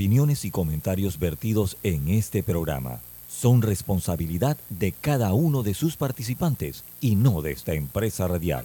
Opiniones y comentarios vertidos en este programa son responsabilidad de cada uno de sus participantes y no de esta empresa radial.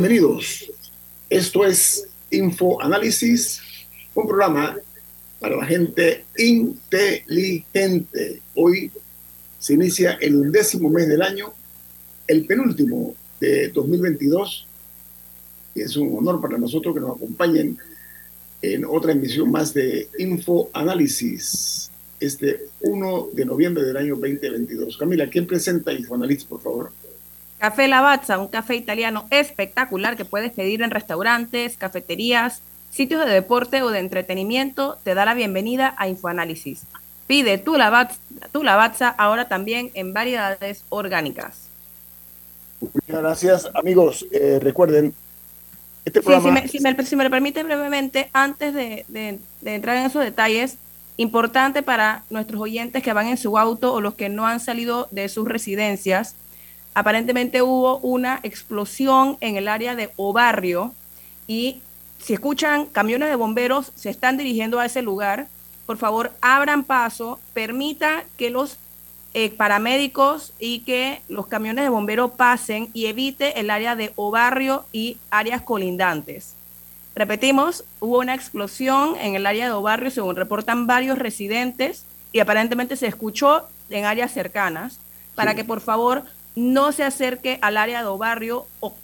Bienvenidos. Esto es Info Análisis, un programa para la gente inteligente. Hoy se inicia el undécimo mes del año, el penúltimo de 2022. Y es un honor para nosotros que nos acompañen en otra emisión más de Info Análisis, este 1 de noviembre del año 2022. Camila, ¿quién presenta Info Análisis, por favor? Café Lavazza, un café italiano espectacular que puedes pedir en restaurantes, cafeterías, sitios de deporte o de entretenimiento, te da la bienvenida a Infoanálisis. Pide tu Lavazza, tu Lavazza ahora también en variedades orgánicas. Muchas gracias, amigos. Eh, recuerden, este Sí, programa... si, me, si me- si me lo permite brevemente, antes de, de- de entrar en esos detalles, importante para nuestros oyentes que van en su auto o los que no han salido de sus residencias, aparentemente hubo una explosión en el área de Obarrio y si escuchan camiones de bomberos se están dirigiendo a ese lugar, por favor abran paso, permita que los eh, paramédicos y que los camiones de bomberos pasen y evite el área de Obarrio y áreas colindantes. Repetimos, hubo una explosión en el área de Obarrio, según reportan varios residentes, y aparentemente se escuchó en áreas cercanas, para Sí. que por favor no se acerque al área de Obarrio o,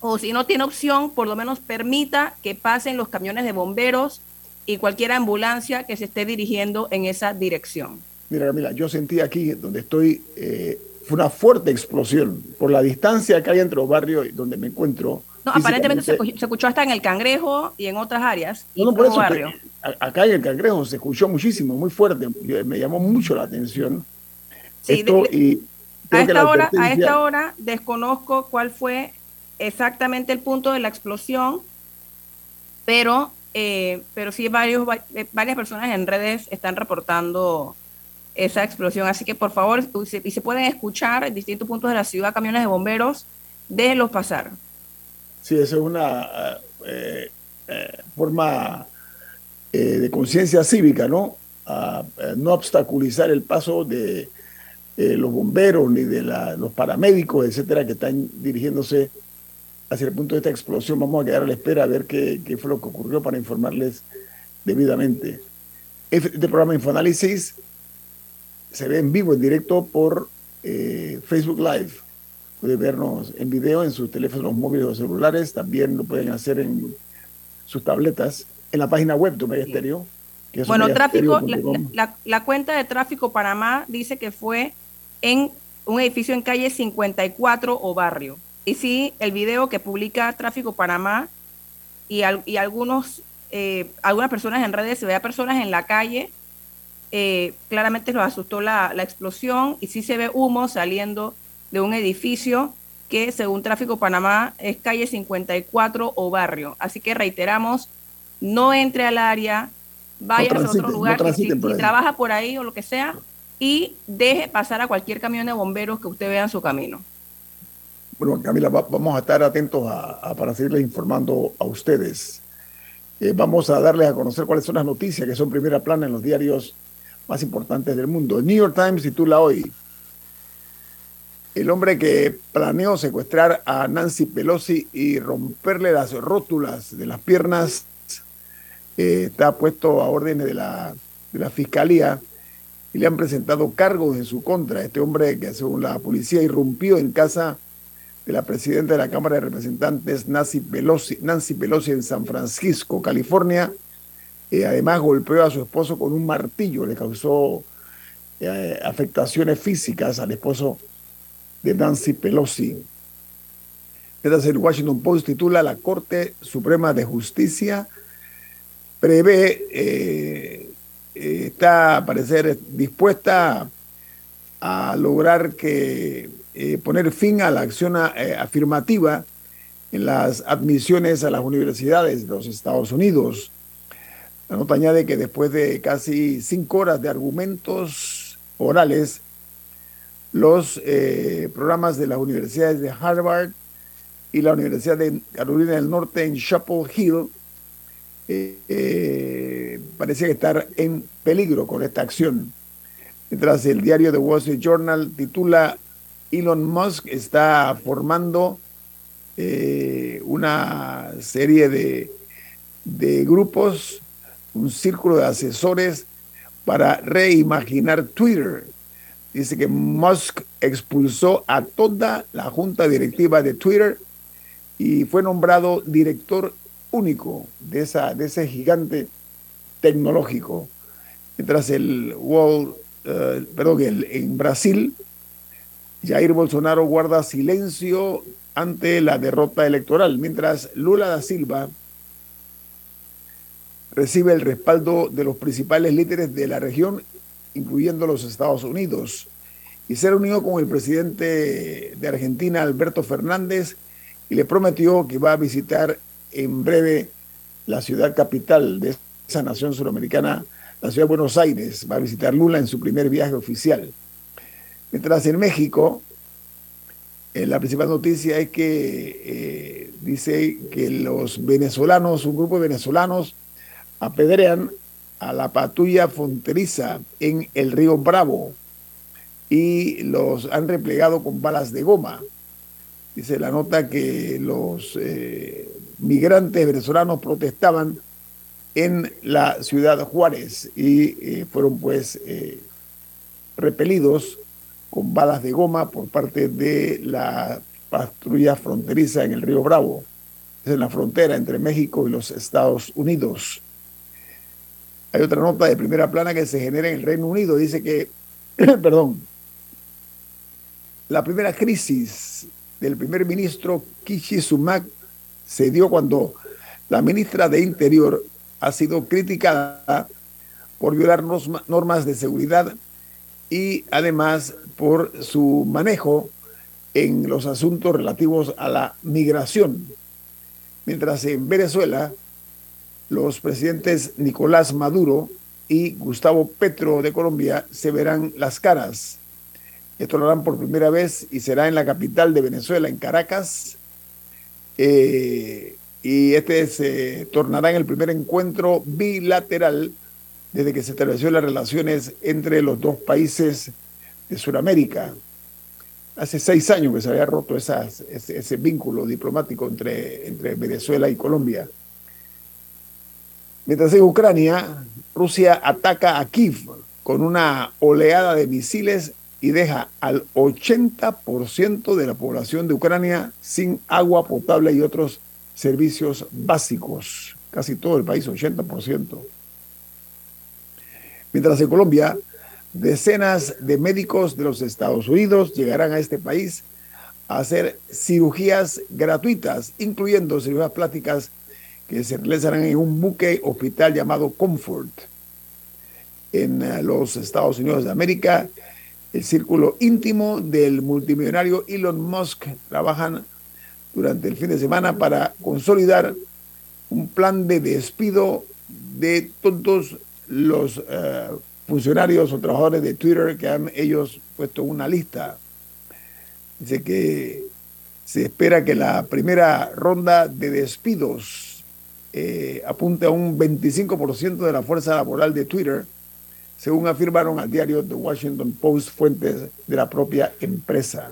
o si no tiene opción, por lo menos permita que pasen los camiones de bomberos y cualquier ambulancia que se esté dirigiendo en esa dirección. Mira, Camila, yo sentí aquí donde estoy, eh, fue una fuerte explosión por la distancia que hay entre los barrios y donde me encuentro. No, aparentemente se, se escuchó hasta en el Cangrejo y en otras áreas. No, no, por eso, a- acá en el Cangrejo se escuchó muchísimo, muy fuerte, me llamó mucho la atención. Sí, Esto de- y creo la esta, hora, a esta hora desconozco cuál fue exactamente el punto de la explosión, pero, eh, pero sí varios, va- eh, varias personas en redes están reportando esa explosión. Así que por favor, y se pueden escuchar en distintos puntos de la ciudad camiones de bomberos, déjenlos pasar. Sí, esa es una eh, eh, forma eh, de conciencia cívica, ¿no? A, no obstaculizar el paso de eh, los bomberos ni de la- los paramédicos, etcétera, que están dirigiéndose hacia el punto de esta explosión. Vamos a quedar a la espera a ver qué, qué fue lo que ocurrió para informarles debidamente. Este programa Infoanálisis se ve en vivo, en directo por eh, Facebook Live. Puede vernos en video en sus teléfonos móviles o celulares. También lo pueden hacer en sus tabletas, en la página web de Omega Stereo. que es Bueno, tráfico, la, omegastereo.com. la- la cuenta de tráfico Panamá dice que fue en un edificio en calle 54 o barrio. Y sí, el video que publica Tráfico Panamá y, al- y algunos, eh, algunas personas en redes, se ve a personas en la calle, eh, claramente los asustó la, la explosión y sí se ve humo saliendo de un edificio que según Tráfico Panamá es calle 54 o barrio. Así que reiteramos, no entre al área, vaya a otro lugar, si, si ahí. trabaja por ahí o lo que sea, y deje pasar a cualquier camión de bomberos que usted vea en su camino. Bueno, Camila, va- vamos a estar atentos a- para seguirles informando a ustedes. Eh, vamos a darles a conocer cuáles son las noticias que son primera plana en los diarios más importantes del mundo. El New York Times titula hoy, el hombre que planeó secuestrar a Nancy Pelosi y romperle las rótulas de las piernas eh, está puesto a órdenes de la, de la fiscalía le han presentado cargos en su contra. Este hombre que según la policía irrumpió en casa de la presidenta de la Cámara de Representantes, Nancy Pelosi, Nancy Pelosi en San Francisco, California, Eh, además golpeó a su esposo con un martillo, le causó eh, afectaciones físicas al esposo de Nancy Pelosi. el Washington Post titula La Corte Suprema de Justicia prevé, eh, está a parecer dispuesta a lograr que poner fin a la acción afirmativa en las admisiones a las universidades de los Estados Unidos. La nota añade que después de casi cinco horas de argumentos orales, los eh, programas de las universidades de Harvard y la Universidad de Carolina del Norte en Chapel Hill eh, eh, parecía estar en peligro con esta acción. Mientras el diario The Wall Street Journal titula Elon Musk está formando eh, una serie de, de grupos, un círculo de asesores para reimaginar Twitter. Dice que Musk expulsó a toda la junta directiva de Twitter y fue nombrado director único de, esa, de ese gigante tecnológico. Mientras el World, eh, perdón, en Brasil, Jair Bolsonaro guarda silencio ante la derrota electoral, mientras Lula da Silva recibe el respaldo de los principales líderes de la región, incluyendo los Estados Unidos, y se reunió con el presidente de Argentina, Alberto Fernández, y le prometió que va a visitar en breve la ciudad capital de esa nación suramericana, la ciudad de Buenos Aires. Va a visitar Lula en su primer viaje oficial. Mientras en México, eh, la principal noticia es que eh, dice que los venezolanos, un grupo de venezolanos, apedrean a la patrulla fronteriza en el río Bravo y los han replegado con balas de goma. Dice la nota que los eh, migrantes venezolanos protestaban en la ciudad Juárez y fueron pues repelidos con balas de goma por parte de la patrulla fronteriza en el río Bravo. Es en la frontera entre México y los Estados Unidos. Hay otra nota de primera plana que se genera en el Reino Unido. Dice que, perdón, la primera crisis del primer ministro Kishi Sumak se dio cuando la ministra de Interior ha sido criticada por violar normas de seguridad y además por su manejo en los asuntos relativos a la migración. Mientras en Venezuela, los presidentes Nicolás Maduro y Gustavo Petro de Colombia se verán las caras. Esto lo harán por primera vez y será en la capital de Venezuela, en Caracas. Eh, y este se tornará en el primer encuentro bilateral desde que se estableció las relaciones entre los dos países de Sudamérica. Hace seis años que se había roto ese, vínculo diplomático entre Venezuela y Colombia. Mientras en Ucrania, Rusia ataca a Kiev con una oleada de misiles y deja al 80% de la población de Ucrania sin agua potable y otros servicios básicos. Casi todo el país, 80%. Mientras en Colombia, decenas de médicos de los Estados Unidos llegarán a este país a hacer cirugías gratuitas, incluyendo cirugías plásticas que se realizarán en un buque hospital llamado Comfort. En eh, los Estados Unidos de América, el círculo íntimo del multimillonario Elon Musk trabajan durante el fin de semana para consolidar un plan de despido de todos los eh, funcionarios o trabajadores de Twitter que han ellos puesto una lista. Dice que se espera que la primera ronda de despidos eh, apunte a un 25% de la fuerza laboral de Twitter, según afirmaron al diario The Washington Post fuentes de la propia empresa.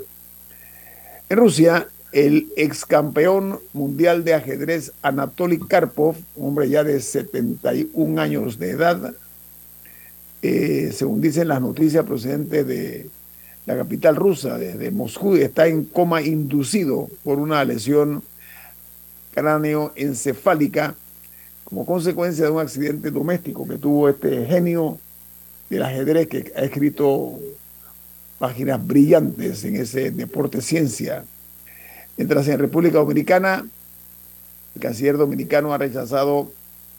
En Rusia, el ex campeón mundial de ajedrez Anatoly Karpov, un hombre ya de 71 años de edad, eh, según dicen las noticias procedentes de la capital rusa, desde Moscú, está en coma inducido por una lesión cráneoencefálica como consecuencia de un accidente doméstico que tuvo este genio del ajedrez que ha escrito páginas brillantes en ese deporte ciencia. Mientras en República Dominicana, el canciller dominicano ha rechazado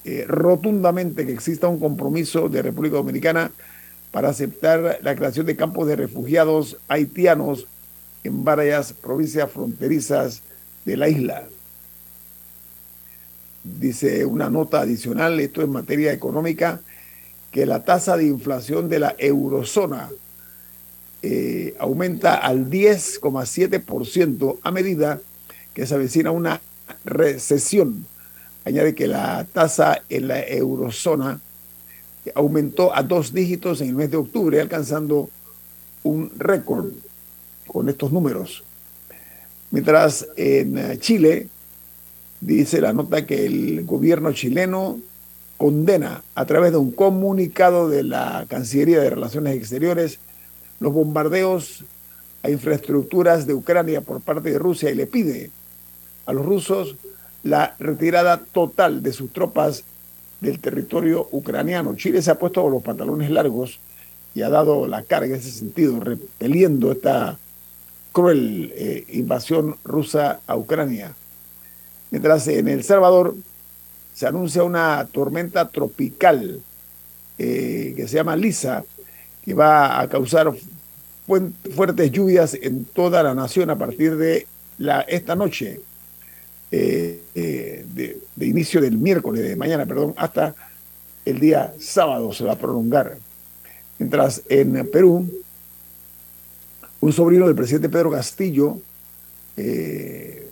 eh, rotundamente que exista un compromiso de República Dominicana para aceptar la creación de campos de refugiados haitianos en varias provincias fronterizas de la isla. Dice una nota adicional, esto en materia económica, que la tasa de inflación de la eurozona eh, aumenta al 10,7% a medida que se avecina una recesión. Añade que la tasa en la eurozona aumentó a dos dígitos en el mes de octubre, alcanzando un récord con estos números. Mientras en Chile dice la nota que el gobierno chileno condena a través de un comunicado de la Cancillería de Relaciones Exteriores los bombardeos a infraestructuras de Ucrania por parte de Rusia y le pide a los rusos la retirada total de sus tropas del territorio ucraniano. Chile se ha puesto los pantalones largos y ha dado la carga en ese sentido, repeliendo esta cruel eh, invasión rusa a Ucrania. Mientras en El Salvador se anuncia una tormenta tropical eh, que se llama Lisa, que va a causar fuertes lluvias en toda la nación a partir de esta noche, eh, eh, de, inicio del miércoles, de mañana, perdón, hasta el día sábado se va a prolongar. Mientras en Perú, un sobrino del presidente Pedro Castillo, que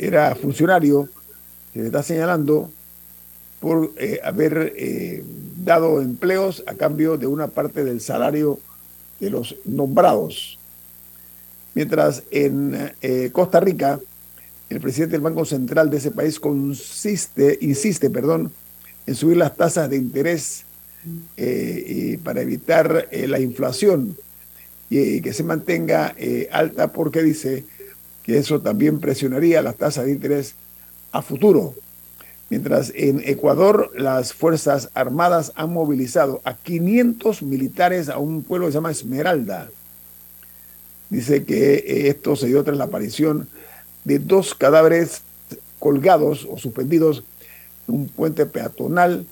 era funcionario, se le está señalando por eh, haber eh, dado empleos a cambio de una parte del salario de los nombrados. Mientras en Costa Rica, el presidente del Banco Central de ese país consiste, insiste en subir las tasas de interés para evitar la inflación y que se mantenga alta porque dice que eso también presionaría las tasas de interés a futuro. Mientras en Ecuador las Fuerzas Armadas han movilizado a 500 militares a un pueblo que se llama Esmeralda. Dice que esto se dio tras la aparición de dos cadáveres colgados o suspendidos en un puente peatonal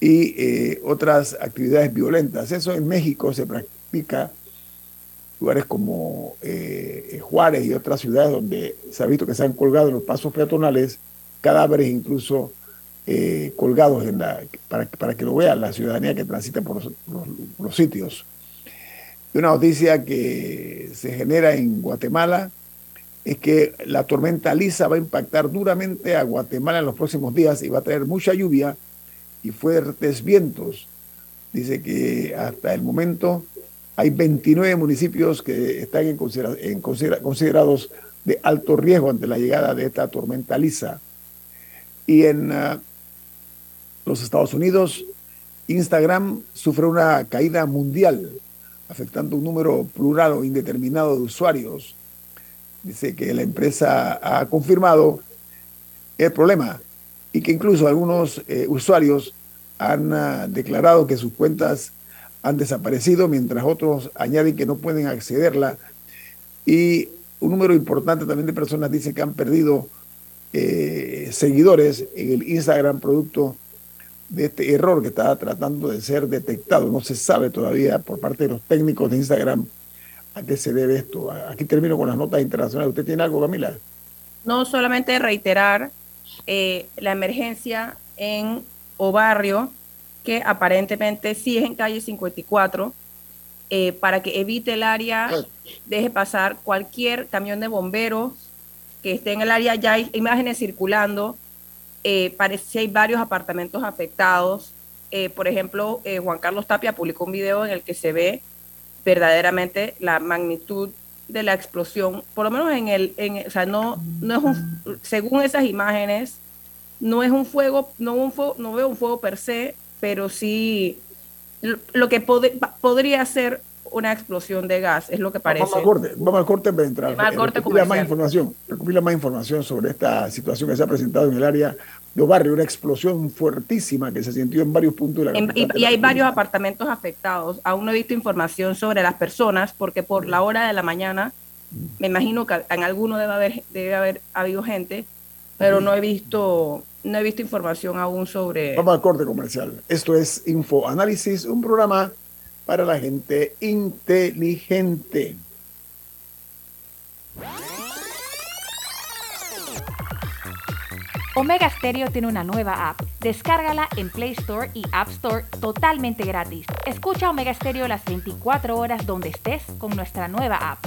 y eh, otras actividades violentas. Eso en México se practica lugares como eh, Juárez y otras ciudades donde se ha visto que se han colgado en los pasos peatonales cadáveres incluso eh, colgados en la, para, para, que lo vea la ciudadanía que transita por los, sitios. Y una noticia que se genera en Guatemala es que la tormenta Lisa va a impactar duramente a Guatemala en los próximos días y va a traer mucha lluvia y fuertes vientos. Dice que hasta el momento hay 29 municipios que están en, considerados de alto riesgo ante la llegada de esta tormenta lisa. Y en ah, los Estados Unidos, Instagram sufre una caída mundial, afectando un número plural o indeterminado de usuarios. Dice que la empresa ha confirmado el problema y que incluso algunos eh, usuarios han ah, declarado que sus cuentas han desaparecido, mientras otros añaden que no pueden accederla. Y un número importante también de personas dice que han perdido eh, seguidores en el Instagram producto de este error que está tratando de ser detectado. No se sabe todavía por parte de los técnicos de Instagram a qué se debe esto. Aquí termino con las notas internacionales. ¿Usted tiene algo, Camila? No, solamente reiterar eh, la emergencia en o barrio que aparentemente sí es en calle 54, eh, para que evite el área, deje pasar cualquier camión de bomberos que esté en el área. Ya hay imágenes circulando, eh, parece que hay varios apartamentos afectados. Eh, por ejemplo, Juan Carlos Tapia publicó un video en el que se ve verdaderamente la magnitud de la explosión, por lo menos en el, en, o sea, no, no es un, según esas imágenes, no es un fuego, no, un fuego, no veo un fuego per se, pero sí lo que podría ser una explosión de gas, es lo que parece. Vamos al corte, vamos al corte para entrar. Vamos corte recopila más información, recopila más información sobre esta situación que se ha presentado en el área de barrio, una explosión fuertísima que se sintió en varios puntos de la y, y, hay varios apartamentos afectados. Aún no he visto información sobre las personas porque por la hora de la mañana me imagino que en alguno debe haber debe haber habido gente, pero no he visto no he visto información aún sobre Vamos al corte comercial. Esto es Info Análisis, un programa para la gente inteligente. Omega Stereo tiene una nueva app. Descárgala en Play Store y App Store totalmente gratis. Escucha Omega Stereo las 24 horas donde estés con nuestra nueva app.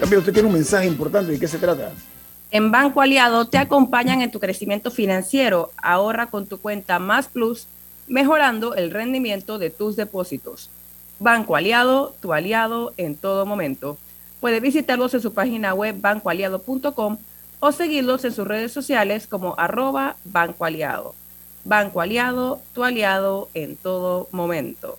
También usted tiene un mensaje importante. ¿De qué se trata? En Banco Aliado te acompañan en tu crecimiento financiero. Ahorra con tu cuenta Más Plus, mejorando el rendimiento de tus depósitos. Banco Aliado, tu aliado en todo momento. Puede visitarlos en su página web bancoaliado.com o seguirlos en sus redes sociales como arroba Banco Aliado. Banco Aliado, tu aliado en todo momento.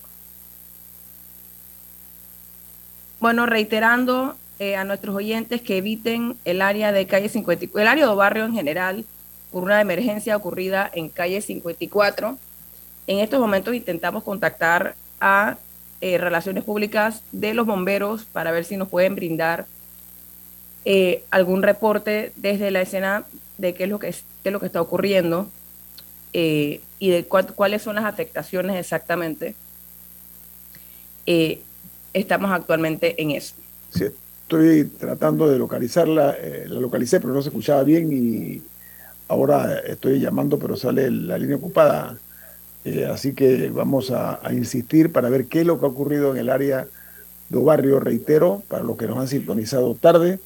Bueno, reiterando eh, a nuestros oyentes que eviten el área de calle 54, el área de barrio en general, por una emergencia ocurrida en calle 54. En estos momentos intentamos contactar a eh, relaciones públicas de los bomberos para ver si nos pueden brindar eh, algún reporte desde la escena de qué es lo que, es, lo que está ocurriendo eh, y de cuáles son las afectaciones exactamente. estamos actualmente en eso. Sí, estoy tratando de localizarla, la localicé pero no se escuchaba bien y ahora estoy llamando pero sale la línea ocupada. Eh, así que vamos a, insistir para ver qué es lo que ha ocurrido en el área de barrio, reitero, para los que nos han sintonizado tarde.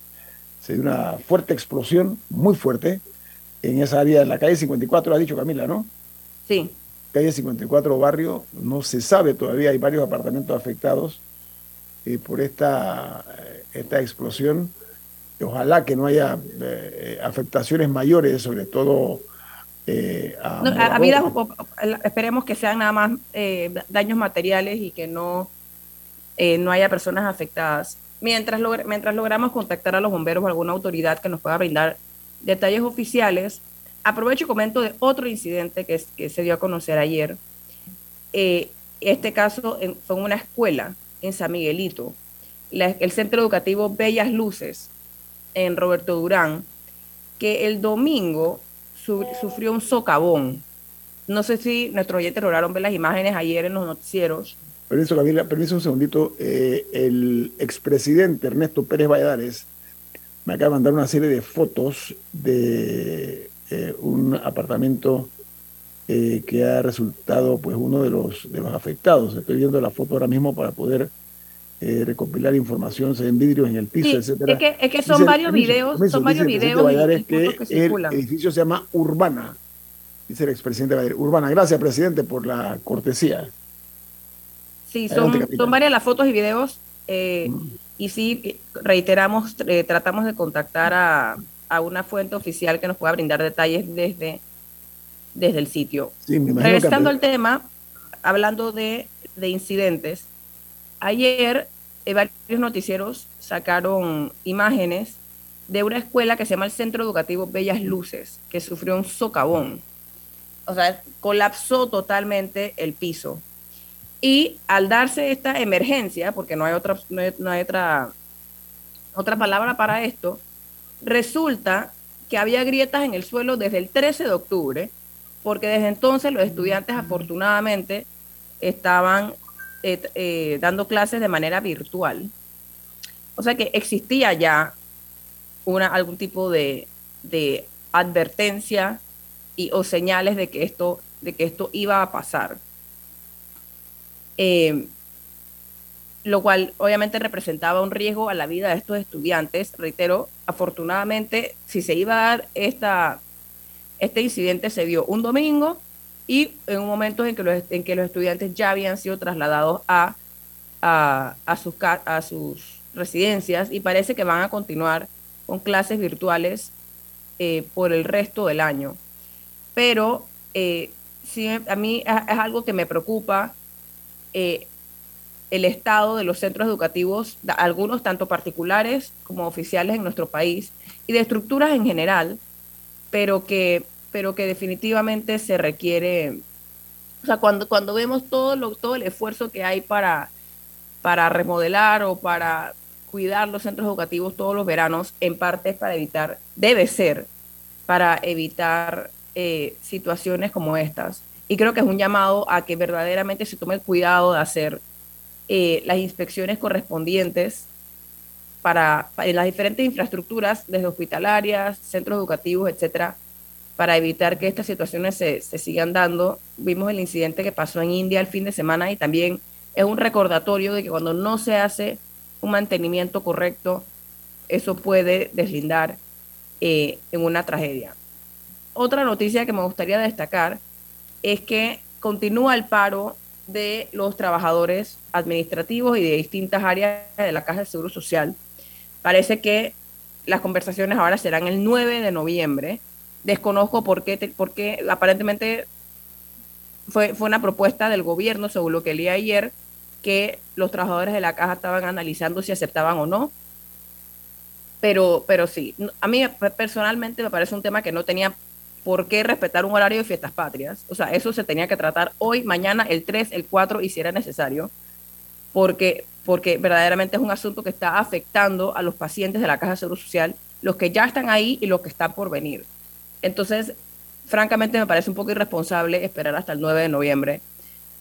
Se dio una fuerte explosión, muy fuerte, en esa área, en la calle 54, lo ha dicho Camila, ¿no? Sí. Calle 54 barrio, no se sabe todavía, hay varios apartamentos afectados eh, por esta, eh, esta explosión. Ojalá que no haya afectaciones mayores, sobre todo eh, esperemos que sean nada más eh, daños materiales y que no, eh, no haya personas afectadas. Mientras, mientras logramos contactar a los bomberos o alguna autoridad que nos pueda brindar detalles oficiales, aprovecho y comento de otro incidente que, que se dio a conocer ayer. este caso fue en una escuela en San Miguelito, el Centro Educativo Bellas Luces en Roberto Durán, que el domingo sufrió un socavón. No sé si nuestros oyentes lograron ver las imágenes ayer en los noticieros. Permiso, Camila, permiso un segundito. Eh, el expresidente Ernesto Pérez Valladares me acaba de mandar una serie de fotos de eh, un apartamento eh, que ha resultado pues uno de los, de los afectados. Estoy viendo la foto ahora mismo para poder eh, recopilar información, se ven vidrios en el piso, etcétera. Es que, es que son varios videos, son varios videos que, el edificio se llama Urbana, dice el expresidente Urbana, gracias presidente por la cortesía. Sí, son, son varias las fotos y videos eh, mm. y sí, reiteramos, eh, tratamos de contactar a, a, una fuente oficial que nos pueda brindar detalles desde, desde el sitio. Regresando al tema, hablando de, de incidentes, Ayer eh, varios noticieros sacaron imágenes de una escuela que se llama el Centro Educativo Bellas Luces, que sufrió un socavón. O sea, colapsó totalmente el piso. Y al darse esta emergencia, porque no hay otra, no hay, otra, otra palabra para esto, resulta que había grietas en el suelo desde el 13 de octubre, porque desde entonces los estudiantes afortunadamente estaban eh, eh, dando clases de manera virtual. O sea que existía ya una, algún tipo de, de advertencia y, o señales de que esto, de que esto iba a pasar. Eh, lo cual obviamente representaba un riesgo a la vida de estos estudiantes. Reitero, afortunadamente, si se iba a dar esta, este incidente, se dio un domingo y en un momento en que los, en que los estudiantes ya habían sido trasladados a, a, a, sus, a sus residencias y parece que van a continuar con clases virtuales eh, por el resto del año. Pero eh, sí, a mí es, algo que me preocupa eh, el estado de los centros educativos, algunos tanto particulares como oficiales en nuestro país, y de estructuras en general, pero que, pero que definitivamente se requiere, o sea, cuando, cuando vemos todo, lo, todo el esfuerzo que hay para, para remodelar o para cuidar los centros educativos todos los veranos, en parte es para evitar, debe ser para evitar eh, situaciones como estas. Y creo que es un llamado a que verdaderamente se tome el cuidado de hacer eh, las inspecciones correspondientes para, las diferentes infraestructuras, desde hospitalarias, centros educativos, etcétera, para evitar que estas situaciones se, se sigan dando. Vimos el incidente que pasó en India el fin de semana y también es un recordatorio de que cuando no se hace un mantenimiento correcto, eso puede deslindar eh, en una tragedia. Otra noticia que me gustaría destacar es que continúa el paro de los trabajadores administrativos y de distintas áreas de la Caja de Seguro Social. Parece que las conversaciones ahora serán el 9 de noviembre. Desconozco por qué, porque aparentemente fue, fue una propuesta del gobierno, según lo que leí ayer, que los trabajadores de la caja estaban analizando si aceptaban o no. Pero, pero sí, a mí personalmente me parece un tema que no tenía por qué respetar un horario de fiestas patrias. O sea, eso se tenía que tratar hoy, mañana, el 3, el 4 y si era necesario, porque, porque verdaderamente es un asunto que está afectando a los pacientes de la Caja de Seguro Social, los que ya están ahí y los que están por venir. Entonces, francamente me parece un poco irresponsable esperar hasta el 9 de noviembre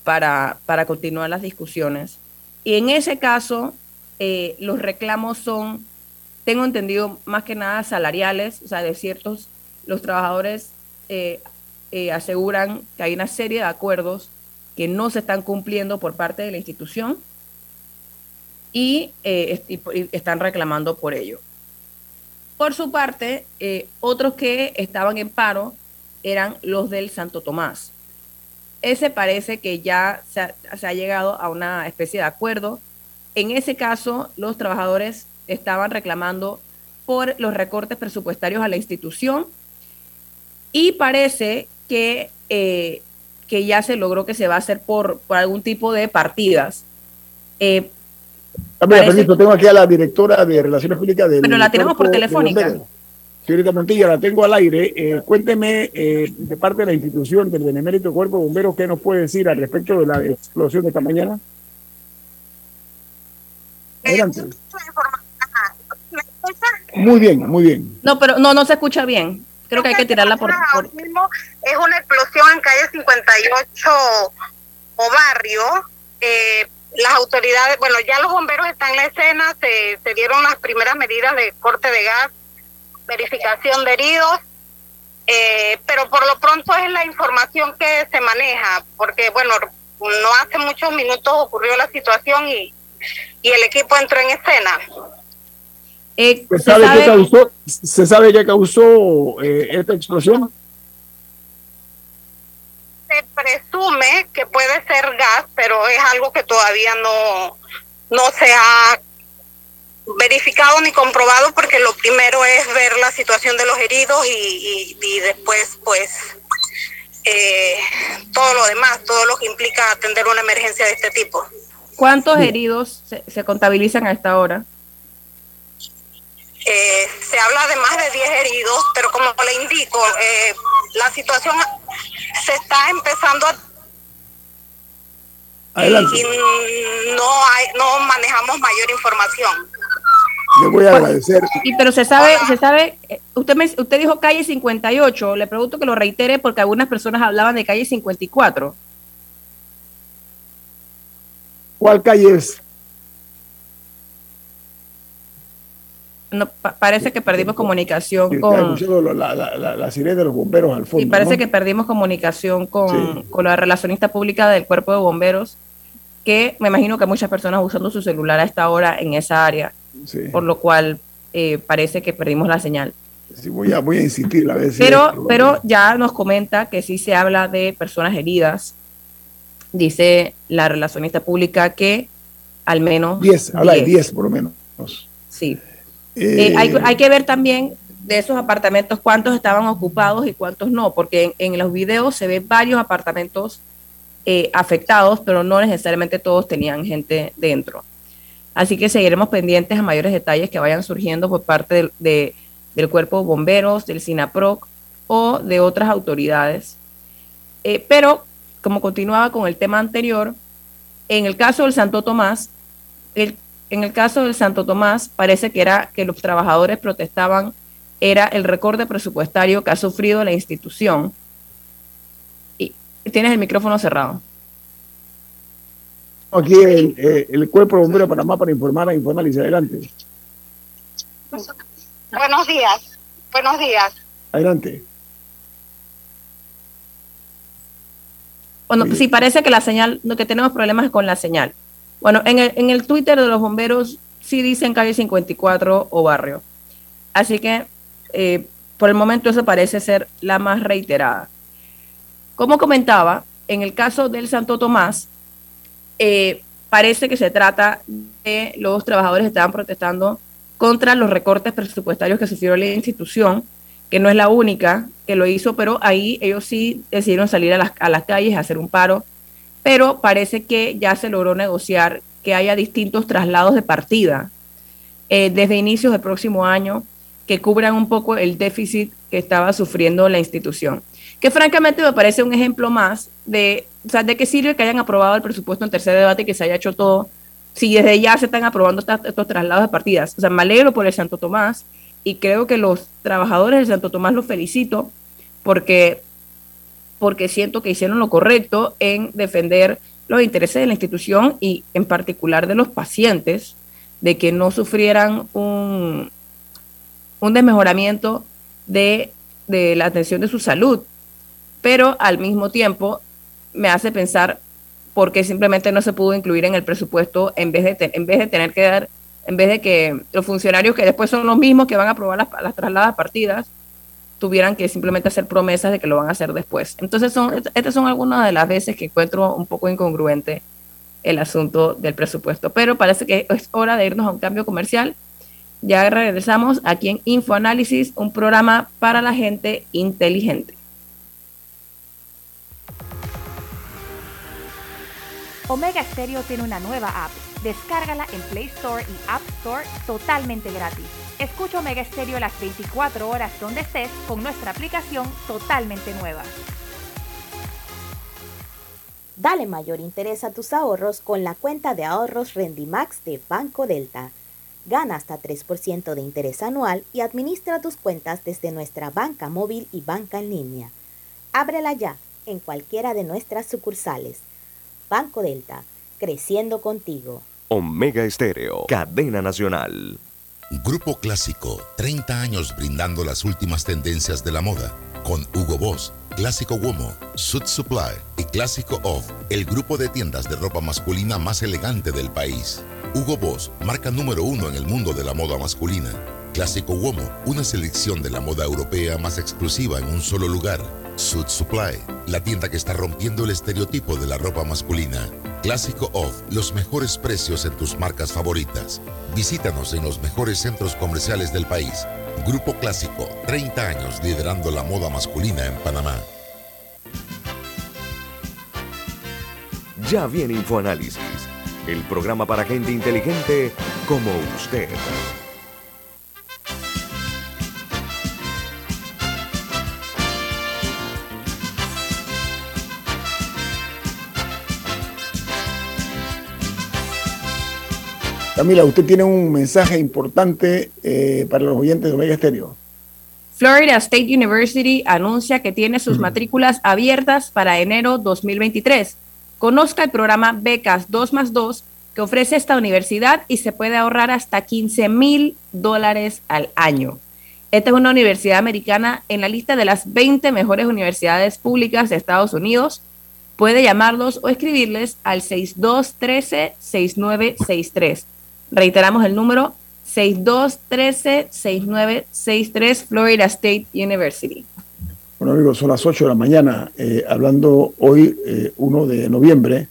para, para continuar las discusiones. Y en ese caso, eh, los reclamos son, tengo entendido, más que nada salariales, o sea, de ciertos, los trabajadores eh, eh, aseguran que hay una serie de acuerdos que no se están cumpliendo por parte de la institución y, están reclamando por ello. Por su parte, otros que estaban en paro eran los del Santo Tomás ese parece que ya se ha, llegado a una especie de acuerdo. En ese caso, los trabajadores estaban reclamando por los recortes presupuestarios a la institución y parece que, eh, que ya se logró que se va a hacer por, por algún tipo de partidas. Eh, tengo aquí a la directora de Relaciones Públicas del. Pero la tenemos por telefónica. Señorita Montilla, la tengo al aire. Eh, cuénteme, eh, de parte de la institución del Benemérito Cuerpo de Bomberos, ¿qué nos puede decir al respecto de la explosión de esta mañana? Adelante. Muy bien, muy bien. No, pero no, no se escucha bien. Creo que hay que tirarla por... por... Es una explosión en calle 58 o barrio. Eh, las autoridades, bueno, ya los bomberos están en la escena, se, se dieron las primeras medidas de corte de gas verificación de heridos, eh, pero por lo pronto es la información que se maneja, porque bueno, no hace muchos minutos ocurrió la situación y, y el equipo entró en escena. Eh, ¿Se, sabe qué causó, ¿Se sabe qué causó eh, esta explosión? Se presume que puede ser gas, pero es algo que todavía no, no se ha verificado ni comprobado porque lo primero es ver la situación de los heridos y, y, después pues eh, todo lo demás, todo lo que implica atender una emergencia de este tipo. ¿Cuántos heridos se, contabilizan a esta hora? Eh, se habla de más de 10 heridos, pero como le indico, eh, la situación se está empezando a Adelante. y no, hay, no manejamos mayor información. Le voy a agradecer. Y pero se sabe, se sabe, eh, usted me, usted dijo calle 58, le pregunto que lo reitere porque algunas personas hablaban de calle 54. ¿Cuál calle es? No, pa- parece que perdimos comunicación con la, la, la, la sirena de los bomberos al fondo. y parece ¿no? que perdimos comunicación con, Sí. con la relacionista pública del cuerpo de bomberos, que me imagino que muchas personas usando su celular a esta hora en esa área, Sí. por lo cual eh, parece que perdimos la señal. Sí, voy, a, voy a insistir a si Pero, pero ya nos comenta que sí se habla de personas heridas. Dice la relacionista pública que al menos 10, habla de 10. 10 por lo menos. Sí. Eh, Eh, hay, que ver también de esos apartamentos cuántos estaban ocupados y cuántos no, porque en, los videos se ven varios apartamentos eh, afectados, pero no necesariamente todos tenían gente dentro. Así que seguiremos pendientes a mayores detalles que vayan surgiendo por parte del, de- del cuerpo de bomberos, del SINAPROC o de otras autoridades. Pero, como continuaba con el tema anterior, en el caso del Santo Tomás, el en el caso del Santo Tomás, parece que era que los trabajadores protestaban, era el recorte presupuestario que ha sufrido la institución. Y tienes el micrófono cerrado. Aquí el, eh, el Cuerpo de Bomberos de Panamá para informar a Infoanálisis. Adelante. Buenos días. Buenos días. Adelante. Bueno, sí, parece que la señal, lo que tenemos problemas es con la señal. Bueno, en el, en el Twitter de los bomberos sí dicen calle 54 o barrio. Así que eh, por el momento eso parece ser la más reiterada. Como comentaba, en el caso del Santo Tomás, eh, parece que se trata de los trabajadores que estaban protestando contra los recortes presupuestarios que sufrió la institución, que no es la única que lo hizo, pero ahí ellos sí decidieron salir a las, a las calles a hacer un paro, pero parece que ya se logró negociar que haya distintos traslados de partida eh, desde inicios del próximo año que cubran un poco el déficit que estaba sufriendo la institución. Que francamente me parece un ejemplo más de, o sea, de qué sirve que hayan aprobado el presupuesto en tercer debate y que se haya hecho todo, si desde ya se están aprobando estos traslados de partidas. O sea, me alegro por el Santo Tomás y creo que los trabajadores del Santo Tomás los felicito porque, porque siento que hicieron lo correcto en defender los intereses de la institución y en particular de los pacientes, de que no sufrieran un, un desmejoramiento de, de la atención de su salud. Pero al mismo tiempo me hace pensar por qué simplemente no se pudo incluir en el presupuesto en vez de, en vez de tener que dar, en vez de que los funcionarios que después son los mismos que van a aprobar las, las trasladas partidas, tuvieran que simplemente hacer promesas de que lo van a hacer después. Entonces, son, estas son algunas de las veces que encuentro un poco incongruente el asunto del presupuesto. Pero parece que es hora de irnos a un cambio comercial. Ya regresamos aquí en Infoanálisis, un programa para la gente inteligente. Omega Stereo tiene una nueva app. Descárgala en Play Store y App Store totalmente gratis. Escucha Omega Stereo las 24 horas donde estés con nuestra aplicación totalmente nueva. Dale mayor interés a tus ahorros con la cuenta de ahorros Rendimax de Banco Delta. Gana hasta 3% de interés anual y administra tus cuentas desde nuestra banca móvil y banca en línea. Ábrela ya en cualquiera de nuestras sucursales. Banco Delta, creciendo contigo. Omega Estéreo, cadena nacional. Grupo Clásico, 30 años brindando las últimas tendencias de la moda. Con Hugo Boss, Clásico Womo, Suit Supply y Clásico Off, el grupo de tiendas de ropa masculina más elegante del país. Hugo Boss, marca número uno en el mundo de la moda masculina. Clásico Womo, una selección de la moda europea más exclusiva en un solo lugar. Suit Supply, la tienda que está rompiendo el estereotipo de la ropa masculina. Clásico Off, los mejores precios en tus marcas favoritas. Visítanos en los mejores centros comerciales del país. Grupo Clásico, 30 años liderando la moda masculina en Panamá. Ya viene Infoanálisis, el programa para gente inteligente como usted. Camila, usted tiene un mensaje importante eh, para los oyentes de Omega Estéreo. Florida State University anuncia que tiene sus matrículas abiertas para enero 2023. Conozca el programa Becas 2 más 2 que ofrece esta universidad y se puede ahorrar hasta 15 mil dólares al año. Esta es una universidad americana en la lista de las 20 mejores universidades públicas de Estados Unidos. Puede llamarlos o escribirles al 6213-6963. Reiteramos el número 6213-6963 Florida State University. Bueno amigos, son las 8 de la mañana, eh, hablando hoy, 1 eh, de noviembre.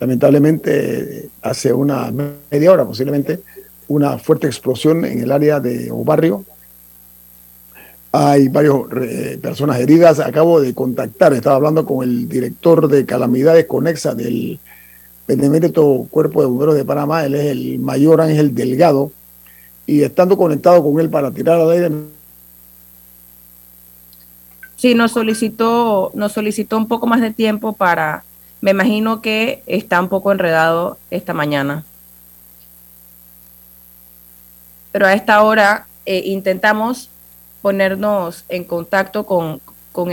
Lamentablemente, hace una media hora posiblemente, una fuerte explosión en el área de o barrio hay varias personas heridas. Acabo de contactar, estaba hablando con el director de calamidades conexa del Benemérito Cuerpo de Bomberos de Panamá. Él es el mayor Ángel Delgado. Y estando conectado con él para tirar al aire. Sí, nos solicitó, nos solicitó un poco más de tiempo para. Me imagino que está un poco enredado esta mañana. Pero a esta hora eh, intentamos ponernos en contacto con,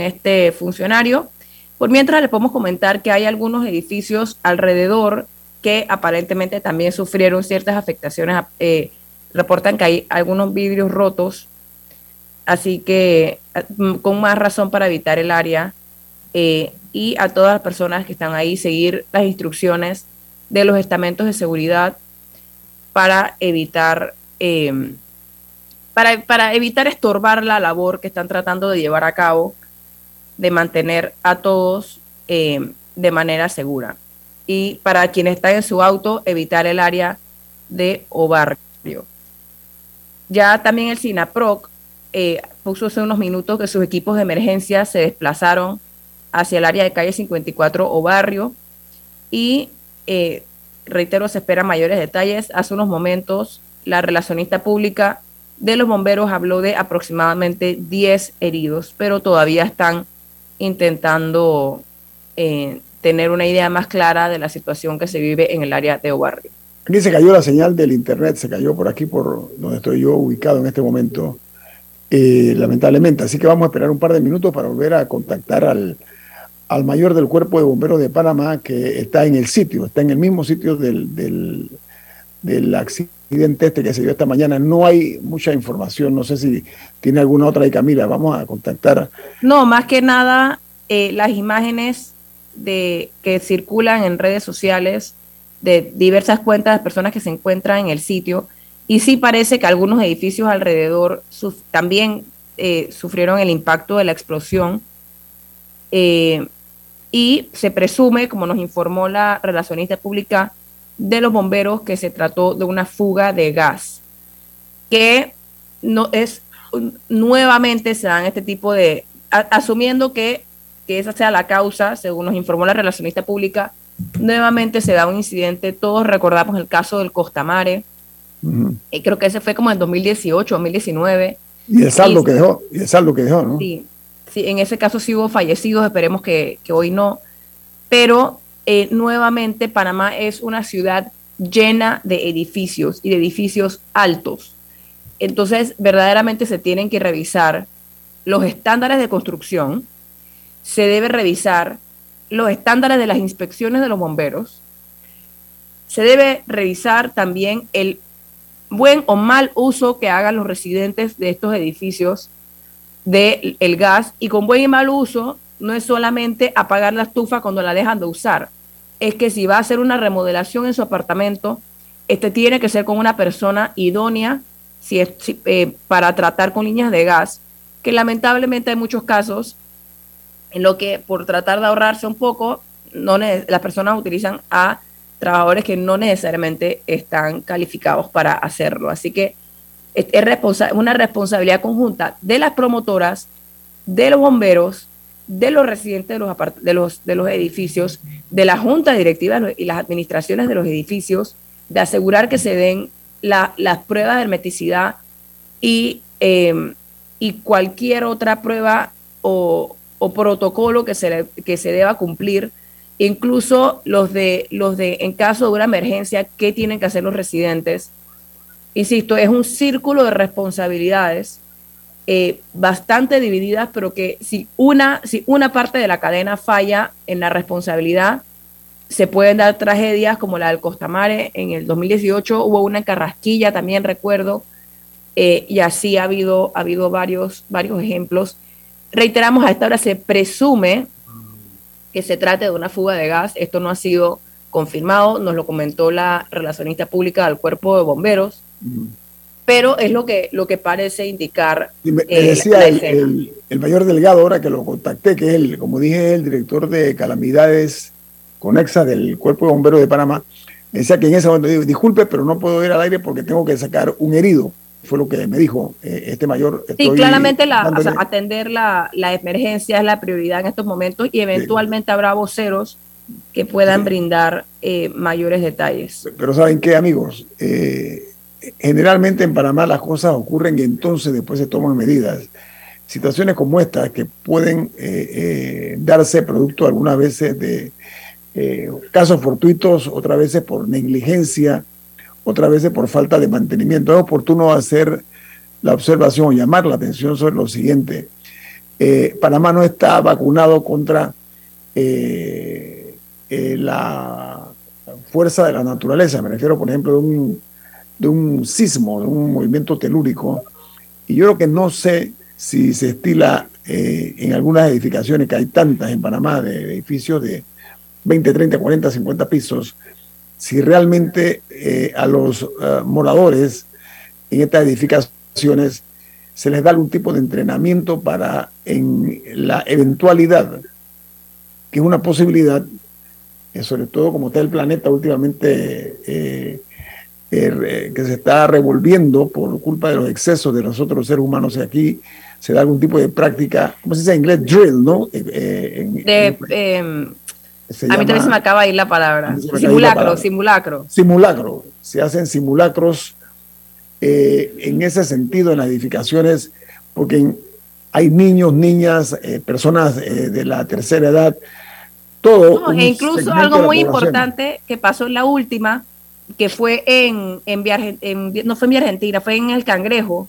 este funcionario. Por mientras le podemos comentar que hay algunos edificios alrededor que aparentemente también sufrieron ciertas afectaciones. Eh, reportan que hay algunos vidrios rotos, así que mm, con más razón para evitar el área eh, y a todas las personas que están ahí seguir las instrucciones de los estamentos de seguridad para evitar eh, para, evitar estorbar la labor que están tratando de llevar a cabo de mantener a todos eh, de manera segura. Y para quienes están en su auto, evitar el área de o barrio. Ya también el SINAPROC eh, puso hace unos minutos que sus equipos de emergencia se desplazaron hacia el área de calle 54 o barrio y eh, reitero, se esperan mayores detalles. Hace unos momentos la relacionista pública de los bomberos habló de aproximadamente 10 heridos, pero todavía están intentando eh, tener una idea más clara de la situación que se vive en el área de Obarrio. Aquí se cayó la señal del internet, se cayó por aquí, por donde estoy yo ubicado en este momento, eh, lamentablemente. Así que vamos a esperar un par de minutos para volver a contactar al, al mayor del cuerpo de bomberos de Panamá que está en el sitio, está en el mismo sitio del, del, del accidente este que se dio esta mañana. No hay mucha información, no sé si tiene alguna otra de Camila, vamos a contactar. No, más que nada eh, las imágenes de que circulan en redes sociales de diversas cuentas de personas que se encuentran en el sitio y sí parece que algunos edificios alrededor también eh, sufrieron el impacto de la explosión eh, y se presume, como nos informó la relacionista pública, de los bomberos que se trató de una fuga de gas, que no es nuevamente se dan este tipo de, asumiendo que, esa sea la causa, según nos informó la relacionista pública, nuevamente se da un incidente, todos recordamos el caso del Costamare, y creo que ese fue como en 2018, 2019. Y el saldo que dejó, y el saldo que dejó, ¿no? Sí, sí, en ese caso sí hubo fallecidos, esperemos que, que hoy no, pero eh, nuevamente Panamá es una ciudad llena de edificios y de edificios altos. Entonces, verdaderamente se tienen que revisar los estándares de construcción, se debe revisar los estándares de las inspecciones de los bomberos, se debe revisar también el buen o mal uso que hagan los residentes de estos edificios del el gas y con buen y mal uso no es solamente apagar la estufa cuando la dejan de usar, es que si va a hacer una remodelación en su apartamento, este tiene que ser con una persona idónea si es, eh, para tratar con líneas de gas, que lamentablemente hay muchos casos en lo que por tratar de ahorrarse un poco, no las personas utilizan a trabajadores que no necesariamente están calificados para hacerlo. Así que es, es una responsabilidad conjunta de las promotoras, de los bomberos, de los residentes de los, de los, de los edificios, de la junta directiva y las administraciones de los edificios, de asegurar que se den las pruebas de hermeticidad y, em, y cualquier otra prueba o, protocolo que se, que se deba cumplir incluso los de, los de, en caso de una emergencia, qué tienen que hacer los residentes. Insisto, es un círculo de responsabilidades eh, bastante divididas, pero que si una, si una parte de la cadena falla en la responsabilidad, se pueden dar tragedias como la del Costamare en el 2018, hubo una en Carrasquilla también recuerdo, eh, y así ha habido, ha habido varios, varios ejemplos. Reiteramos, a esta hora se presume que se trate de una fuga de gas, esto no ha sido confirmado, nos lo comentó la relacionista pública del cuerpo de bomberos, pero es lo que, lo que parece indicar. me, eh, decía el, mayor Delgado, ahora que lo contacté, que es el, como dije, el director de calamidades conexa del Cuerpo de Bomberos de Panamá, me decía que en ese momento, disculpe, pero no puedo ir al aire porque tengo que sacar un herido. Fue lo que me dijo eh, este mayor. Sí, claramente la, atender la, la, emergencia es la prioridad en estos momentos y eventualmente habrá voceros que puedan brindar eh, mayores detalles. Pero ¿saben qué, amigos? Eh, generalmente en Panamá las cosas ocurren y entonces después se toman medidas. Situaciones como estas que pueden eh, eh, darse producto algunas veces de eh, casos fortuitos, otras veces por negligencia, otras veces por falta de mantenimiento. Es oportuno hacer la observación o llamar la atención sobre lo siguiente. Panamá no está vacunado contra la fuerza de la naturaleza. Me refiero, por ejemplo, a un de un sismo, de un movimiento telúrico. Y yo creo que no sé si se estila eh, en algunas edificaciones, que hay tantas en Panamá, de, edificios de 20, 30, 40, 50 pisos, si realmente eh, a los eh, moradores en estas edificaciones se les da algún tipo de entrenamiento para en la eventualidad, que es una posibilidad, sobre todo como está el planeta últimamente eh, que se está revolviendo por culpa de los excesos de nosotros seres humanos. Y aquí se da algún tipo de práctica, ¿cómo se dice en inglés? Drill, ¿no? Eh, eh, em, a mí también se me acaba de ir la palabra. Simulacro, simulacro. Simulacro. Se hacen simulacros en ese sentido en las edificaciones, porque hay niños, niñas, personas de la tercera edad, todo. e incluso algo muy importante que pasó en la última, que fue en, en, en, no fue en Argentina, fue en el Cangrejo,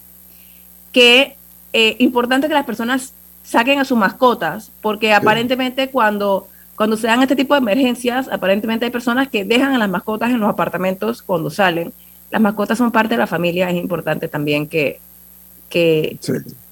que eh, importante que las personas saquen a sus mascotas, porque aparentemente cuando, cuando se dan este tipo de emergencias, aparentemente hay personas que dejan a las mascotas en los apartamentos cuando salen. Las mascotas son parte de la familia, es importante también que, que,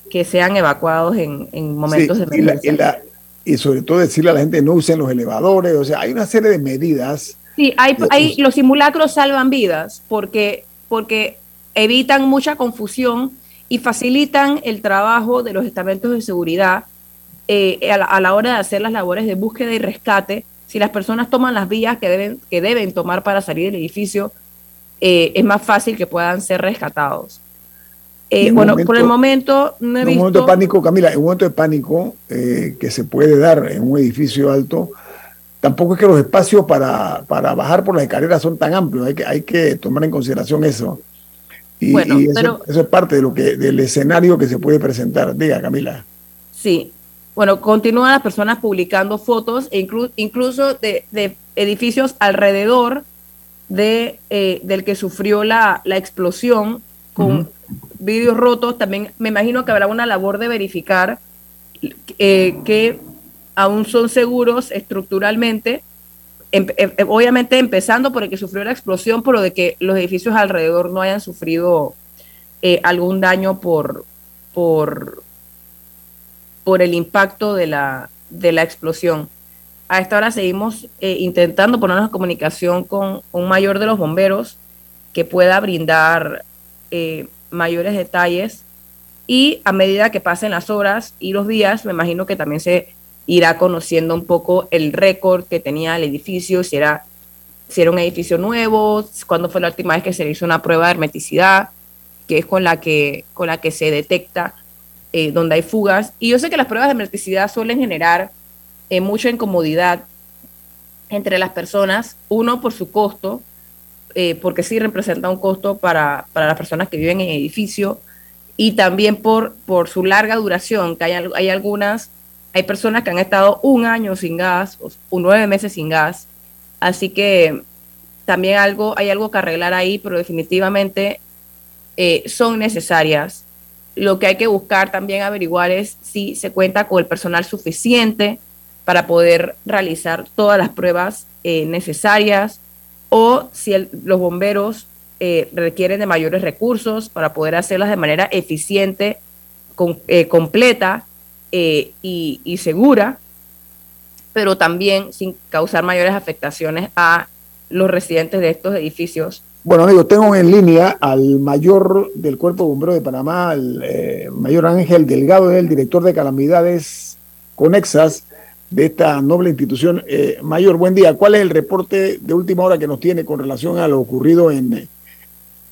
que sean evacuados en, en momentos de emergencia. Y, sobre todo decirle a la gente no usen los elevadores, o sea, hay una serie de medidas Sí, hay, hay, los simulacros salvan vidas porque, porque evitan mucha confusión y facilitan el trabajo de los estamentos de seguridad eh, a, la, hora de hacer las labores de búsqueda y rescate. Si las personas toman las vías que deben, que deben tomar para salir del edificio, eh, es más fácil que puedan ser rescatados. Eh, bueno, por el momento no he en un momento de pánico, Camila, en un momento de pánico que se puede dar en un edificio alto, tampoco es que los espacios para, para bajar por las escaleras son tan amplios, hay que, hay que tomar en consideración eso. Y, bueno, eso, es parte de lo que, del escenario que se puede presentar. Diga, Camila. Sí, bueno, continúan las personas publicando fotos e incluso de, de, edificios alrededor de, eh, del que sufrió la, la explosión con vidrios rotos. También me imagino que habrá una labor de verificar eh, que aún son seguros estructuralmente, em, em, obviamente empezando por el que sufrió la explosión, pero de que los edificios alrededor no hayan sufrido eh, algún daño por, por, por el impacto de la, de la explosión. A esta hora seguimos eh, intentando ponernos en comunicación con un mayor de los bomberos que pueda brindar eh, mayores detalles y a medida que pasen las horas y los días, me imagino que también se irá conociendo un poco el récord que tenía el edificio, si era, si era un edificio nuevo, cuándo fue la última vez que se hizo una prueba de hermeticidad, que es con la que, con la que se detecta eh, donde hay fugas. Y yo sé que las pruebas de hermeticidad suelen generar eh, mucha incomodidad entre las personas, uno por su costo, eh, porque sí representa un costo para, para, las personas que viven en el edificio, y también por, por su larga duración, que hay, hay algunas Hay personas que han estado un año sin gas o nueve meses sin gas. Así que también algo, hay algo que arreglar ahí, pero definitivamente eh, son necesarias. Lo que hay que buscar también averiguar es si se cuenta con el personal suficiente para poder realizar todas las pruebas eh, necesarias o si los bomberos eh, requieren de mayores recursos para poder hacerlas de manera eficiente, completa y, y segura, pero también sin causar mayores afectaciones a los residentes de estos edificios bueno, amigos, tengo en línea al mayor del Cuerpo de Bomberos de Panamá, el eh, mayor Ángel Delgado, el director de calamidades conexas de esta noble institución. Eh, mayor, buen día. ¿Cuál es el reporte de última hora que nos tiene con relación a lo ocurrido en eh,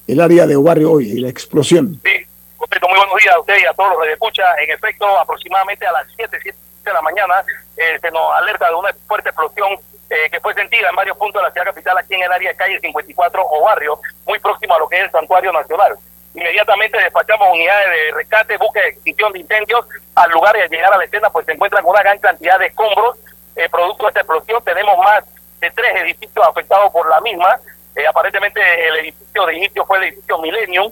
el área de Obarrio hoy y la explosión? Sí, perfecto. Muy buenos días a usted y a todos los que escuchan. En efecto, aproximadamente a las 7, 7 de la mañana se nos alerta de una fuerte explosión eh, que fue sentida en varios puntos de la ciudad capital, aquí en el área de calle 54 o barrio, muy próximo a lo que es el Santuario Nacional. Inmediatamente despachamos unidades de rescate, búsqueda de extinción de incendios al lugar y al llegar a la escena pues se encuentran una gran cantidad de escombros eh, producto de esta explosión. Tenemos más de tres edificios afectados por la misma. Eh, aparentemente el edificio de inicio fue el edificio Millennium,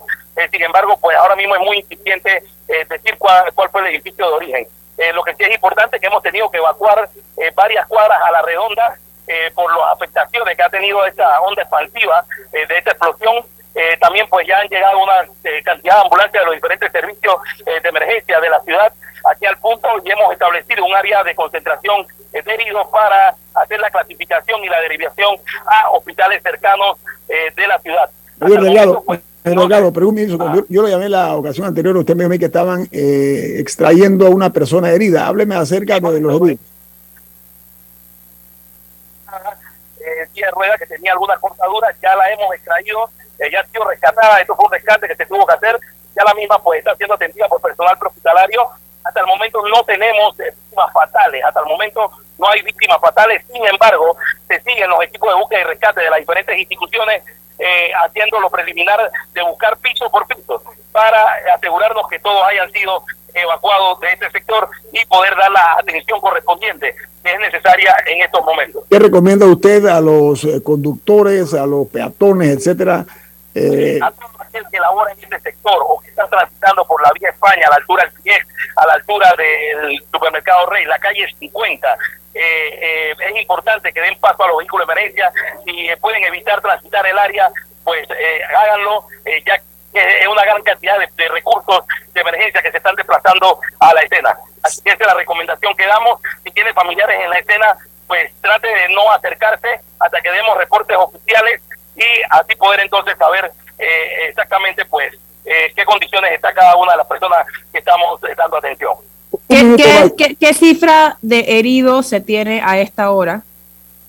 sin embargo, pues ahora mismo es muy incipiente decir cuál, cuál fue el edificio de origen. lo que sí es importante es que hemos tenido que evacuar varias cuadras a la redonda eh, por las afectaciones que ha tenido esta onda expansiva eh, de esta explosión. Eh, también pues ya han llegado una cantidad de ambulancias de los diferentes servicios de emergencia de la ciudad aquí al punto y hemos establecido un área de concentración de heridos para hacer la clasificación y la derivación a hospitales cercanos de la ciudad. Delgado, pues, Delgado, pero yo, yo, lo llamé la ocasión anterior, usted me dijo que estaban extrayendo a una persona herida. Hábleme acerca de los heridos. silla de rueda que tenía algunas cortaduras, ya la hemos extraído, eh, ya ha sido rescatada, esto fue un rescate que se tuvo que hacer, ya la misma pues está siendo atendida por personal hospitalario. Hasta el momento no tenemos víctimas fatales, hasta el momento no hay víctimas fatales, sin embargo, se siguen los equipos de búsqueda y rescate de las diferentes instituciones eh, haciendo lo preliminar de buscar piso por piso para asegurarnos que todos hayan sido evacuados de este sector y poder dar la atención correspondiente que es necesaria en estos momentos. ¿Qué recomienda usted a los eh, conductores, a los peatones, etcétera? Eh... A todo aquel que labora en este sector o que está transitando por la vía España a la altura del Pies, a la altura del supermercado Rey, la calle 50, eh, eh, es importante que den paso a los vehículos de emergencia. Si pueden evitar transitar el área, pues háganlo, ya es una gran cantidad de, recursos de emergencia que se están desplazando a la escena. Así que esa es la recomendación que damos. Si tiene familiares en la escena, pues trate de no acercarse hasta que demos reportes oficiales y así poder entonces saber eh, exactamente pues eh, qué condiciones está cada una de las personas que estamos dando atención. qué, qué cifra de heridos se tiene a esta hora?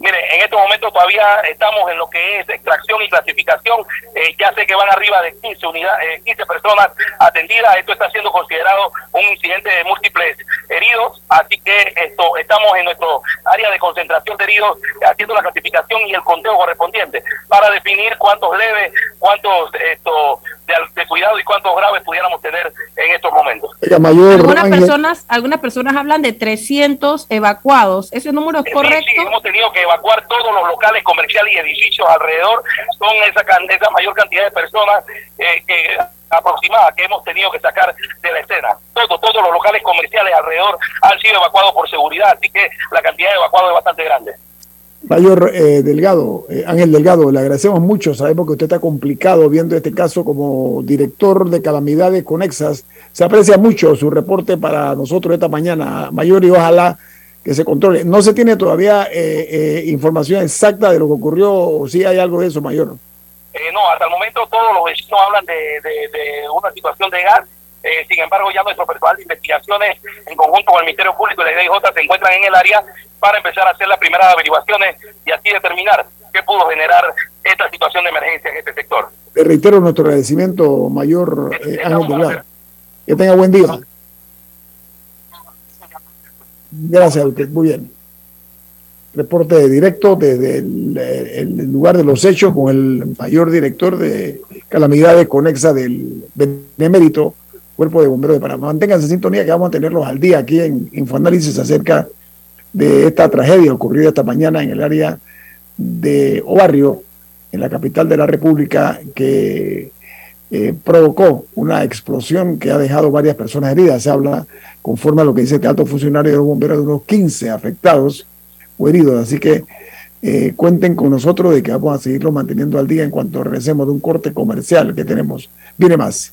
Mire, en estos momentos todavía estamos en lo que es extracción y clasificación. Eh, ya sé que van arriba de 15 unidades, 15 personas atendidas. Esto está siendo considerado un incidente de múltiples heridos. Así que esto estamos en nuestro área de concentración de heridos haciendo la clasificación y el conteo correspondiente para definir cuántos leves, cuántos esto de, cuidado y cuántos graves pudiéramos tener en estos momentos. algunas personas, algunas personas hablan de 300 evacuados. ¿Ese número es correcto? Sí, hemos tenido que evacuar todos los locales comerciales y edificios alrededor. Son esa, esa mayor cantidad de personas eh, que aproximada que hemos tenido que sacar de la escena. Todos, todos los locales comerciales alrededor han sido evacuados por seguridad, así que la cantidad de evacuados es bastante grande. Mayor eh, Delgado, eh, Ángel Delgado, le agradecemos mucho. Sabemos que usted está complicado viendo este caso como director de calamidades conexas. Se aprecia mucho su reporte para nosotros esta mañana, Mayor, y ojalá que se controle. No se tiene todavía eh, información exacta de lo que ocurrió, o si hay algo de eso, Mayor. no, hasta el momento todos los vecinos hablan de, de una situación de gas eh, sin embargo, ya nuestro personal de investigaciones, en conjunto con el Ministerio Público y la DIJ, se encuentran en el área para empezar a hacer las primeras averiguaciones y así determinar qué pudo generar esta situación de emergencia en este sector. Le reitero nuestro agradecimiento, mayor eh, Ángel Que tenga buen día. Gracias a usted. Muy bien. Reporte directo desde el, el, lugar de los hechos con el mayor director de calamidades conexa del Benemérito, Cuerpo de Bomberos de Panamá. Manténganse sintonía que vamos a tenerlos al día aquí en Infoanálisis acerca de esta tragedia ocurrida esta mañana en el área de Obarrio, en la capital de la República, que eh, provocó una explosión que ha dejado varias personas heridas. Se habla, conforme a lo que dice este alto funcionario de los bomberos, de unos 15 afectados o heridos. Así que eh, cuenten con nosotros de que vamos a seguirlo manteniendo al día en cuanto regresemos de un corte comercial que tenemos. Viene más.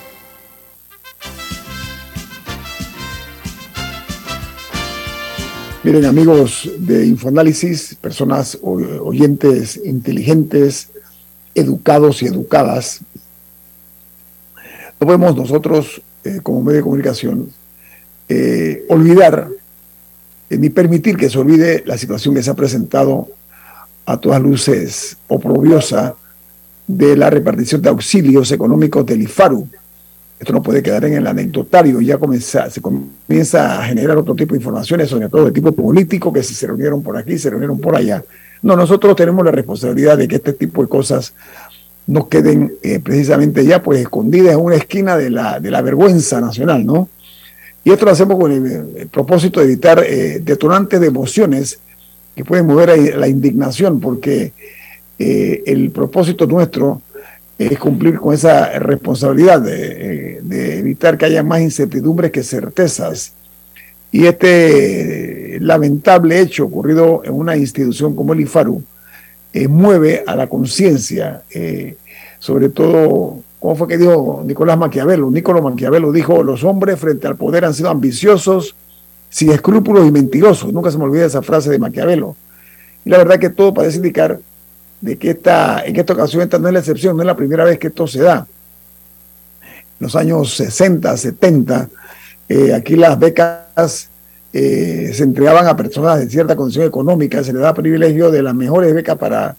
Miren amigos de Infoanálisis, personas oyentes inteligentes, educados y educadas, no podemos nosotros eh, como medio de comunicación eh, olvidar eh, ni permitir que se olvide la situación que se ha presentado a todas luces oprobiosa de la repartición de auxilios económicos del IFARU esto no puede quedar en el anecdotario, ya comienza, se comienza a generar otro tipo de informaciones, sobre todo de tipo político, que si se reunieron por aquí, se reunieron por allá. No, nosotros tenemos la responsabilidad de que este tipo de cosas no queden eh, precisamente ya pues escondidas en una esquina de la, de la vergüenza nacional, ¿no? Y esto lo hacemos con el, propósito de evitar eh, detonantes de emociones que pueden mover la indignación, porque eh, el propósito nuestro es cumplir con esa responsabilidad de, evitar que haya más incertidumbres que certezas. Y este lamentable hecho ocurrido en una institución como el IFARU eh, mueve a la conciencia, eh, sobre todo, ¿cómo fue que dijo Nicolás Maquiavelo? Nicolás Maquiavelo dijo, los hombres frente al poder han sido ambiciosos, sin escrúpulos y mentirosos. Nunca se me olvida esa frase de Maquiavelo. Y la verdad que todo parece indicar de que esta, en esta ocasión esta no es la excepción, no es la primera vez que esto se da. En los años 60, 70, eh, aquí las becas eh, se entregaban a personas de cierta condición económica, se les da privilegio de las mejores becas para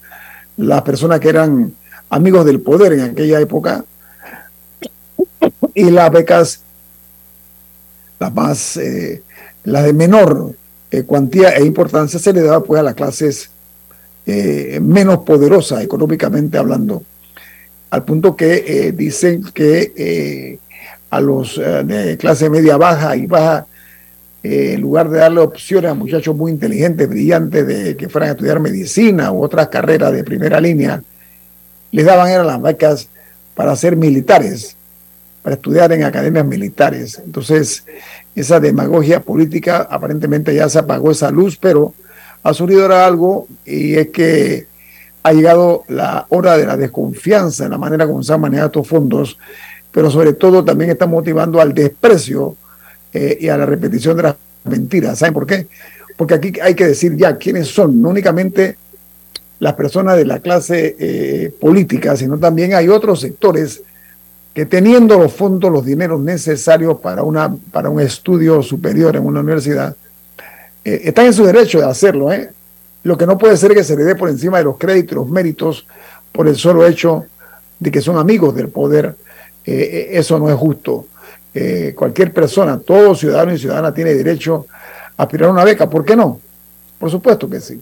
las personas que eran amigos del poder en aquella época y las becas las más eh, las de menor cuantía e importancia se le daba pues a las clases eh, menos poderosa económicamente hablando, al punto que eh, dicen que eh, a los de clase media baja y baja, en lugar de darle opciones a muchachos muy inteligentes, brillantes, de que fueran a estudiar medicina u otras carreras de primera línea, les daban eran las becas para ser militares, para estudiar en academias militares. Entonces, esa demagogia política aparentemente ya se apagó esa luz, pero ha surgido ahora algo y es que ha llegado la hora de la desconfianza en la manera como se han manejado estos fondos, pero sobre todo también está motivando al desprecio eh, y a la repetición de las mentiras. ¿Saben por qué? Porque aquí hay que decir ya quiénes son, no únicamente las personas de la clase eh, política, sino también hay otros sectores que teniendo los fondos, los dineros necesarios para, una, para un estudio superior en una universidad, eh, están en su derecho de hacerlo. ¿eh? Lo que no puede ser es que se le dé por encima de los créditos, los méritos, por el solo hecho de que son amigos del poder. Eh, eso no es justo. cualquier persona, todo ciudadano y ciudadana tiene derecho a aspirar a una beca. ¿Por qué no? Por supuesto que sí.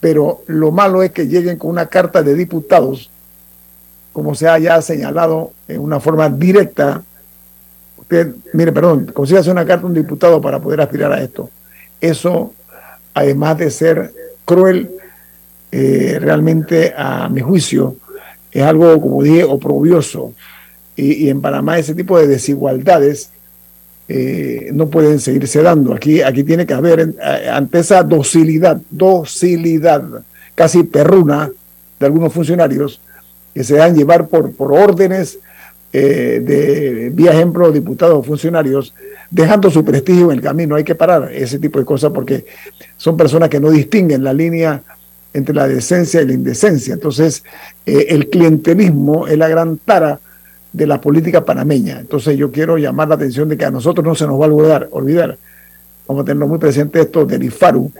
Pero lo malo es que lleguen con una carta de diputados, como se ha ya señalado en una forma directa. Usted, mire, perdón, consiga una carta a un diputado para poder aspirar a esto. Eso, además de ser cruel, eh, realmente a mi juicio, es algo, como dije, oprobioso. Y, en Panamá ese tipo de desigualdades eh, no pueden seguirse dando. Aquí, aquí tiene que haber, ante esa docilidad, docilidad casi perruna de algunos funcionarios que se dan llevar por, por órdenes eh, de, vía ejemplo, diputados o funcionarios, dejando su prestigio en el camino. Hay que parar ese tipo de cosas porque son personas que no distinguen la línea entre la decencia y la indecencia. Entonces, eh, el clientelismo es la gran tara de la política panameña. Entonces, yo quiero llamar la atención de que a nosotros no se nos va a olvidar, olvidar. Vamos a tenerlo muy presente esto del IFARU,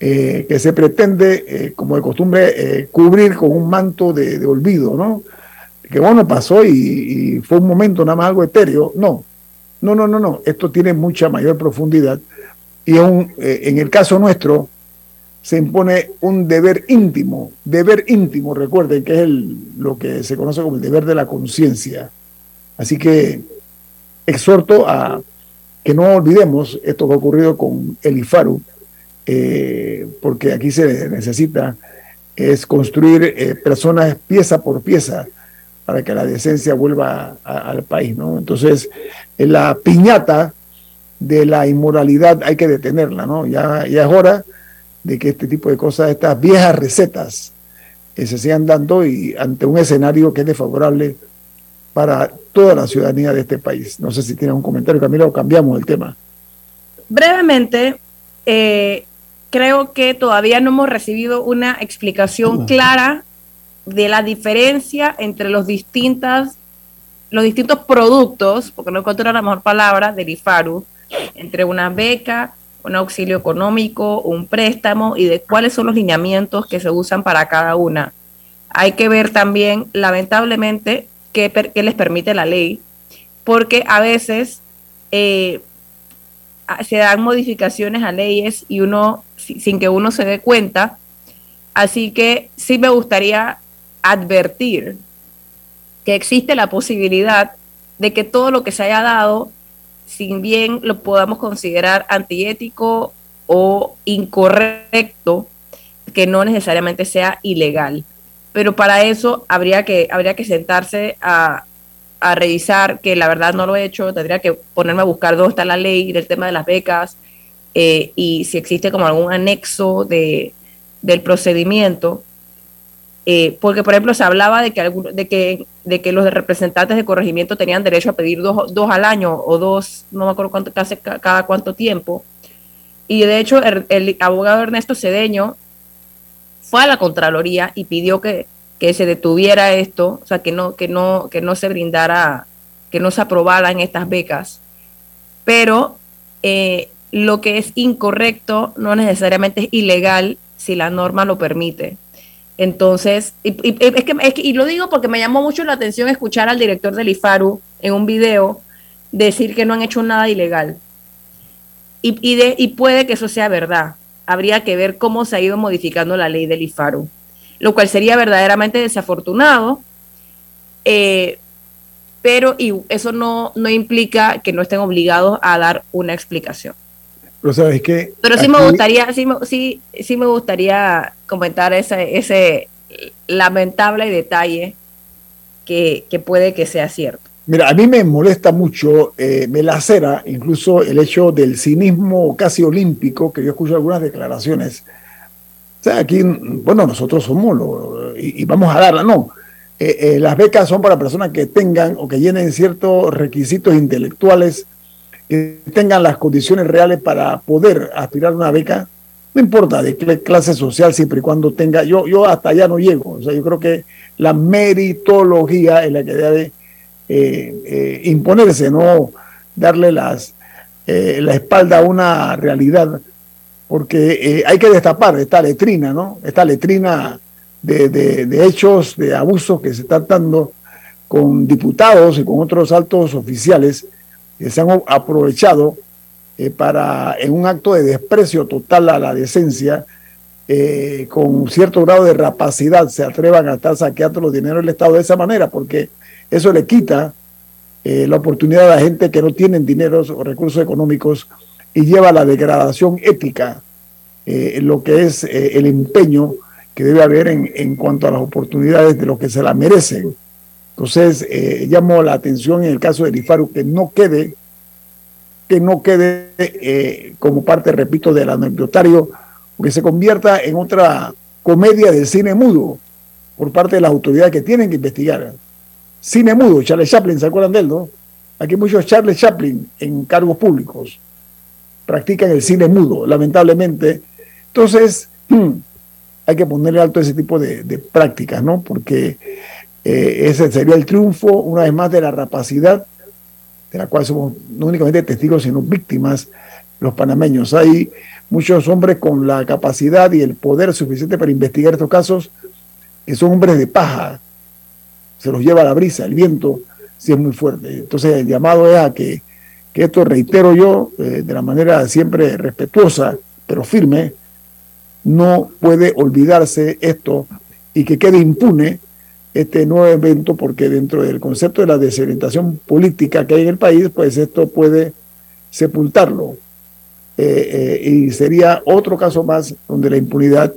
eh, que se pretende, como de costumbre, cubrir con un manto de olvido, ¿no? Que bueno, pasó y, fue un momento nada más algo etéreo. No, no, no, no, no. Esto tiene mucha mayor profundidad y eh, en el caso nuestro se impone un deber íntimo, deber íntimo, recuerden que es lo que se conoce como el deber de la conciencia. Así que exhorto a que no olvidemos esto que ha ocurrido con el IFARU, eh, porque aquí se necesita es construir eh, personas pieza por pieza para que la decencia vuelva al país, ¿no? Entonces, la piñata de la inmoralidad hay que detenerla, ¿no? Ya, ya es hora de que este tipo de cosas, estas viejas recetas, eh, se sigan dando y ante un escenario que es desfavorable para toda la ciudadanía de este país. No sé si tiene un comentario, Camila, o cambiamos el tema. Brevemente, eh, creo que todavía no hemos recibido una explicación clara de la diferencia entre los distintas los distintos productos, porque no encuentro la mejor palabra, del IFARU, entre una beca, un auxilio económico, un préstamo y de cuáles son los lineamientos que se usan para cada una. Hay que ver también, lamentablemente, qué, les permite la ley, porque a veces eh, se dan modificaciones a leyes y uno, sin que uno se dé cuenta. Así que sí me gustaría advertir que existe la posibilidad de que todo lo que se haya dado, sin bien lo podamos considerar antiético o incorrecto, que no necesariamente sea ilegal. Pero para eso habría que, habría que sentarse a, revisar, que la verdad no lo he hecho, tendría que ponerme a buscar dónde está la ley del tema de las becas eh, y si existe como algún anexo de, del procedimiento eh, porque, por ejemplo, se hablaba de que, de, que, de que los representantes de corregimiento tenían derecho a pedir dos, dos al año o dos, no me acuerdo cuánto, cada, cada cuánto tiempo. Y de hecho, el, abogado Ernesto Cedeño fue a la Contraloría y pidió que, que se detuviera esto, o sea, que no, que no, que no se brindara, que no se aprobaran estas becas. Pero eh, lo que es incorrecto no necesariamente es ilegal si la norma lo permite. Entonces, y, es que, y lo digo porque me llamó mucho la atención escuchar al director del IFARU en un video decir que no han hecho nada ilegal. Y, y, de, y puede que eso sea verdad. Habría que ver cómo se ha ido modificando la ley del IFARU, lo cual sería verdaderamente desafortunado, eh, pero y eso no, no implica que no estén obligados a dar una explicación. Pero sabes que. Pero sí me gustaría, sí, sí, sí me gustaría comentar ese, ese lamentable detalle que, puede que sea cierto. Mira, a mí me molesta mucho, eh, me lacera incluso el hecho del cinismo casi olímpico, que yo escucho algunas declaraciones. O sea, aquí, bueno, nosotros somos y, vamos a darla, no. Eh, eh, las becas son para personas que tengan o que llenen ciertos requisitos intelectuales que tengan las condiciones reales para poder aspirar a una beca, no importa de qué clase social, siempre y cuando tenga, yo, yo hasta allá no llego, o sea, yo creo que la meritología es la que debe eh, eh, imponerse, no darle las, eh, la espalda a una realidad, porque hay que destapar esta letrina, ¿no? Esta letrina de, de, de hechos, de abusos que se están dando con diputados y con otros altos oficiales se han aprovechado eh, para, en un acto de desprecio total a la decencia, eh, con cierto grado de rapacidad, se atrevan a estar saqueando los dineros del Estado de esa manera, porque eso le quita eh, la oportunidad a la gente que no tienen dineros o recursos económicos y lleva a la degradación ética, lo que es el empeño que debe haber en, en, cuanto a las oportunidades de los que se la merecen. Entonces, eh, llamo la atención en el caso de IFARU que no quede que no quede eh, como parte, repito, del anecdotario, que se convierta en otra comedia del cine mudo por parte de las autoridades que tienen que investigar. Cine mudo, Charles Chaplin, ¿se acuerdan de él, no? Aquí muchos Charles Chaplin en cargos públicos practican el cine mudo, lamentablemente. Entonces, hay que ponerle alto ese tipo de, prácticas, ¿no? Porque eh, ese sería el triunfo, una vez más, de la rapacidad, de la cual somos no únicamente testigos, sino víctimas los panameños. Hay muchos hombres con la capacidad y el poder suficiente para investigar estos casos, que son hombres de paja, se los lleva la brisa, el viento, si es muy fuerte. Entonces el llamado es a que, esto, reitero yo, eh, de la manera siempre respetuosa, pero firme, no puede olvidarse esto y que quede impune este nuevo evento porque dentro del concepto de la desorientación política que hay en el país, pues esto puede sepultarlo. Eh, eh, y sería otro caso más donde la impunidad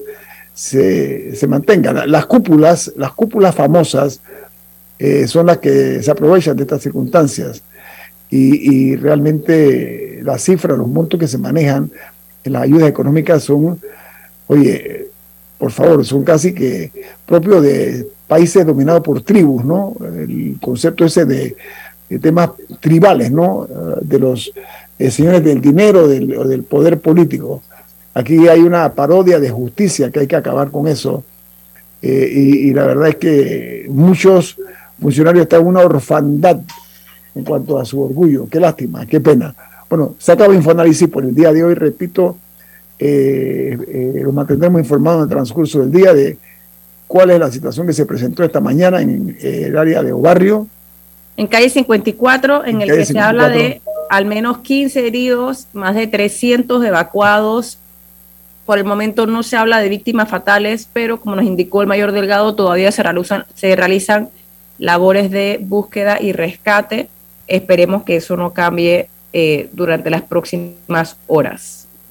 se, se mantenga. Las cúpulas, las cúpulas famosas eh, son las que se aprovechan de estas circunstancias y, y realmente las cifras, los montos que se manejan en las ayudas económicas son Oye, por favor, son casi que propios de países dominados por tribus, ¿no? El concepto ese de, temas tribales, ¿no? De los eh, señores del dinero del, del poder político. Aquí hay una parodia de justicia que hay que acabar con eso. Eh, y, la verdad es que muchos funcionarios están en una orfandad en cuanto a su orgullo. Qué lástima, qué pena. Bueno, se acaba Infoanálisis por el día de hoy. Repito, eh, eh, lo mantendremos informado en el transcurso del día de cuál es la situación que se presentó esta mañana en eh, el área de Obarrio. En calle 54, en, el que se habla de al menos 15 heridos, más de 300 evacuados. Por el momento no se habla de víctimas fatales, pero como nos indicó el mayor Delgado, todavía se realizan, se realizan labores de búsqueda y rescate. Esperemos que eso no cambie eh, durante las próximas horas.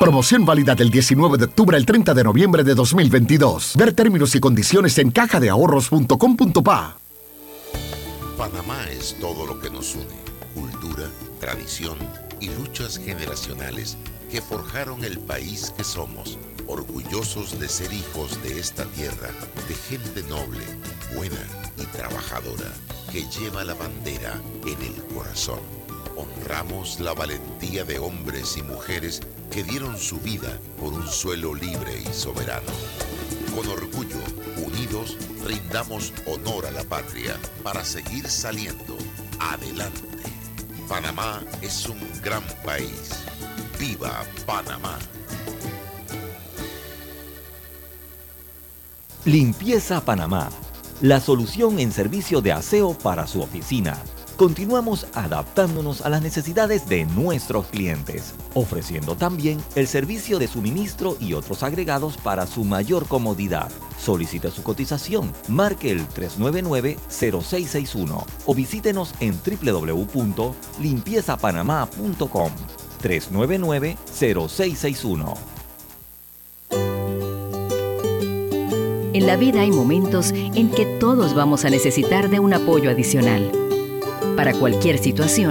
Promoción válida del 19 de octubre al 30 de noviembre de 2022. Ver términos y condiciones en cajadeahorros.com.pa. Panamá es todo lo que nos une. Cultura, tradición y luchas generacionales que forjaron el país que somos. Orgullosos de ser hijos de esta tierra, de gente noble, buena y trabajadora, que lleva la bandera en el corazón. Honramos la valentía de hombres y mujeres que dieron su vida por un suelo libre y soberano. Con orgullo, unidos, rindamos honor a la patria para seguir saliendo adelante. Panamá es un gran país. ¡Viva Panamá! Limpieza Panamá, la solución en servicio de aseo para su oficina continuamos adaptándonos a las necesidades de nuestros clientes, ofreciendo también el servicio de suministro y otros agregados para su mayor comodidad. Solicite su cotización, marque el 399-0661 o visítenos en www.limpiezapanamá.com 399-0661. En la vida hay momentos en que todos vamos a necesitar de un apoyo adicional. Para cualquier situación,